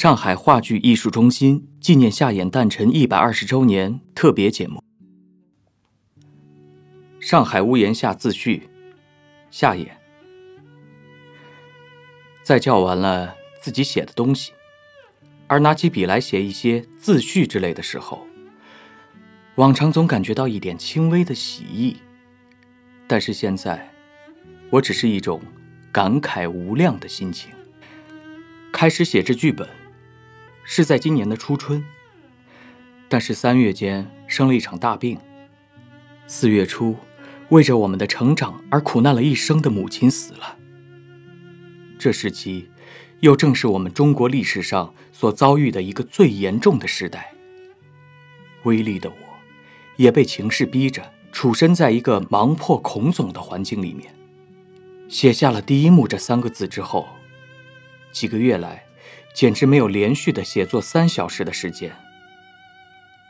上海话剧艺术中心纪念夏衍诞辰一百二十周年特别节目。上海屋檐下自序，夏衍。在叫完了自己写的东西，而拿起笔来写一些自序之类的时候，往常总感觉到一点轻微的喜意，但是现在，我只是一种感慨无量的心情。开始写这剧本，是在今年的初春。但是三月间生了一场大病。四月初，为着我们的成长而苦难了一生的母亲死了。这时期，又正是我们中国历史上所遭遇的一个最严重的时代。微力的我，也被情势逼着处身在一个忙迫恐总的环境里面。写下了第一幕这三个字之后。几个月来，简直没有连续的写作三小时的时间。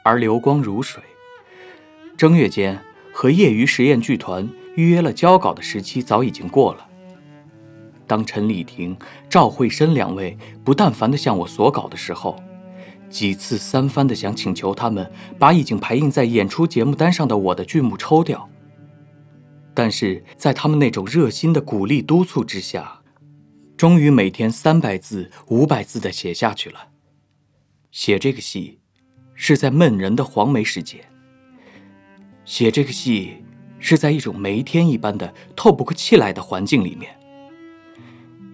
而流光如水，正月间和业余实验剧团预约了交稿的时期早已经过了。当陈丽婷、赵慧深两位不但烦地向我索稿的时候，几次三番的想请求他们把已经排印在演出节目单上的我的剧目抽掉。但是在他们那种热心的鼓励督促之下。终于每天三百字、五百字的写下去了。写这个戏，是在闷人的黄梅时节。写这个戏，是在一种梅天一般的透不过气来的环境里面。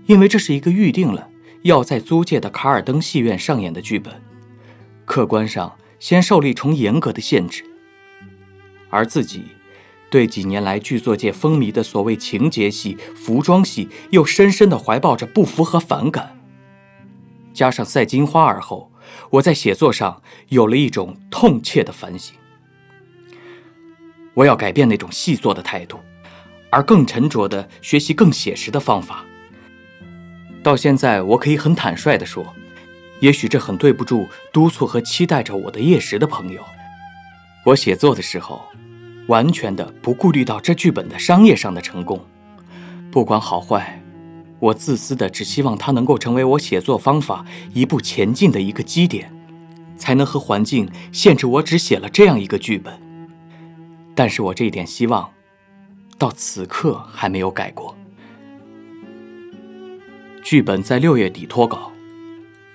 因为这是一个预定了要在租界的卡尔登戏院上演的剧本，客观上先受了一重严格的限制，而自己。对几年来剧作界风靡的所谓情节戏、服装戏，又深深地怀抱着不服和反感。加上赛金花而后，我在写作上有了一种痛切的反省。我要改变那种戏作的态度，而更沉着地学习更写实的方法。到现在，我可以很坦率地说，也许这很对不住督促和期待着我的叶石的朋友。我写作的时候。完全的不顾虑到这剧本的商业上的成功，不管好坏，我自私的只希望它能够成为我写作方法一步前进的一个基点，才能和环境限制我只写了这样一个剧本。但是我这一点希望，到此刻还没有改过。剧本在六月底脱稿，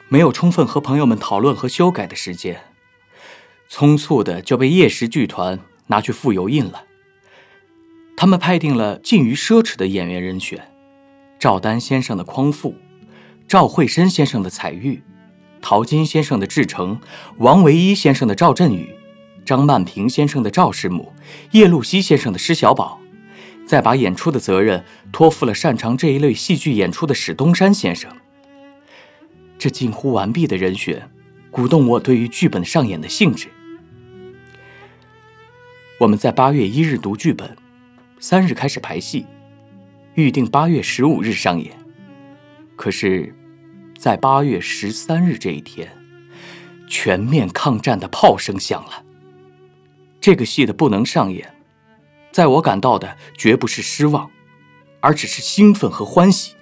没有充分和朋友们讨论和修改的时间，匆促的就被叶石剧团。拿去复油印了。他们派定了近于奢侈的演员人选：赵丹先生的匡复，赵慧深先生的彩玉，陶金先生的志成，王维一先生的赵振宇，张曼平先生的赵师母，叶露西先生的施小宝，再把演出的责任托付了擅长这一类戏剧演出的史东山先生。这近乎完毕的人选，鼓动我对于剧本上演的兴致。我们在八月一日读剧本，三日开始排戏，预定八月十五日上演。可是，在八月十三日这一天，全面抗战的炮声响了。这个戏的不能上演，在我感到的绝不是失望，而只是兴奋和欢喜。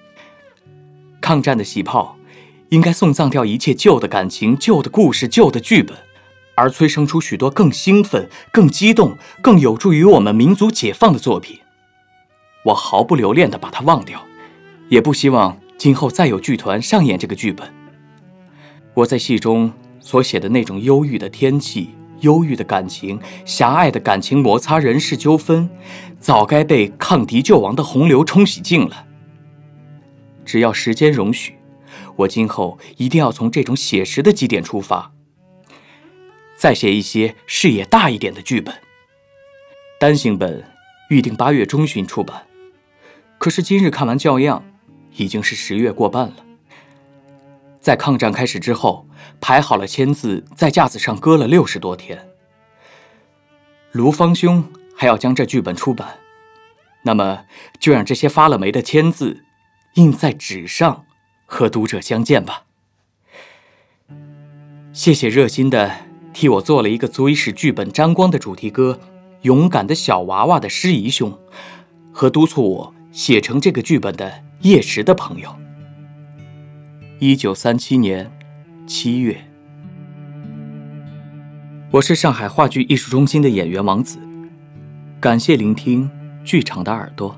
抗战的喜炮，应该送葬掉一切旧的感情、旧的故事、旧的剧本。而催生出许多更兴奋、更激动、更有助于我们民族解放的作品，我毫不留恋地把它忘掉，也不希望今后再有剧团上演这个剧本。我在戏中所写的那种忧郁的天气、忧郁的感情、狭隘的感情摩擦、人事纠纷，早该被抗敌救亡的洪流冲洗净了。只要时间容许，我今后一定要从这种写实的基点出发。再写一些视野大一点的剧本。单行本预定八月中旬出版，可是今日看完校样，已经是十月过半了。在抗战开始之后，排好了签字，在架子上搁了六十多天。卢芳兄还要将这剧本出版，那么就让这些发了霉的签字印在纸上，和读者相见吧。谢谢热心的。替我做了一个足以使剧本沾光的主题歌，《勇敢的小娃娃》的师姨兄，和督促我写成这个剧本的叶石的朋友。一九三七年七月。我是上海话剧艺术中心的演员王子，感谢聆听剧场的耳朵。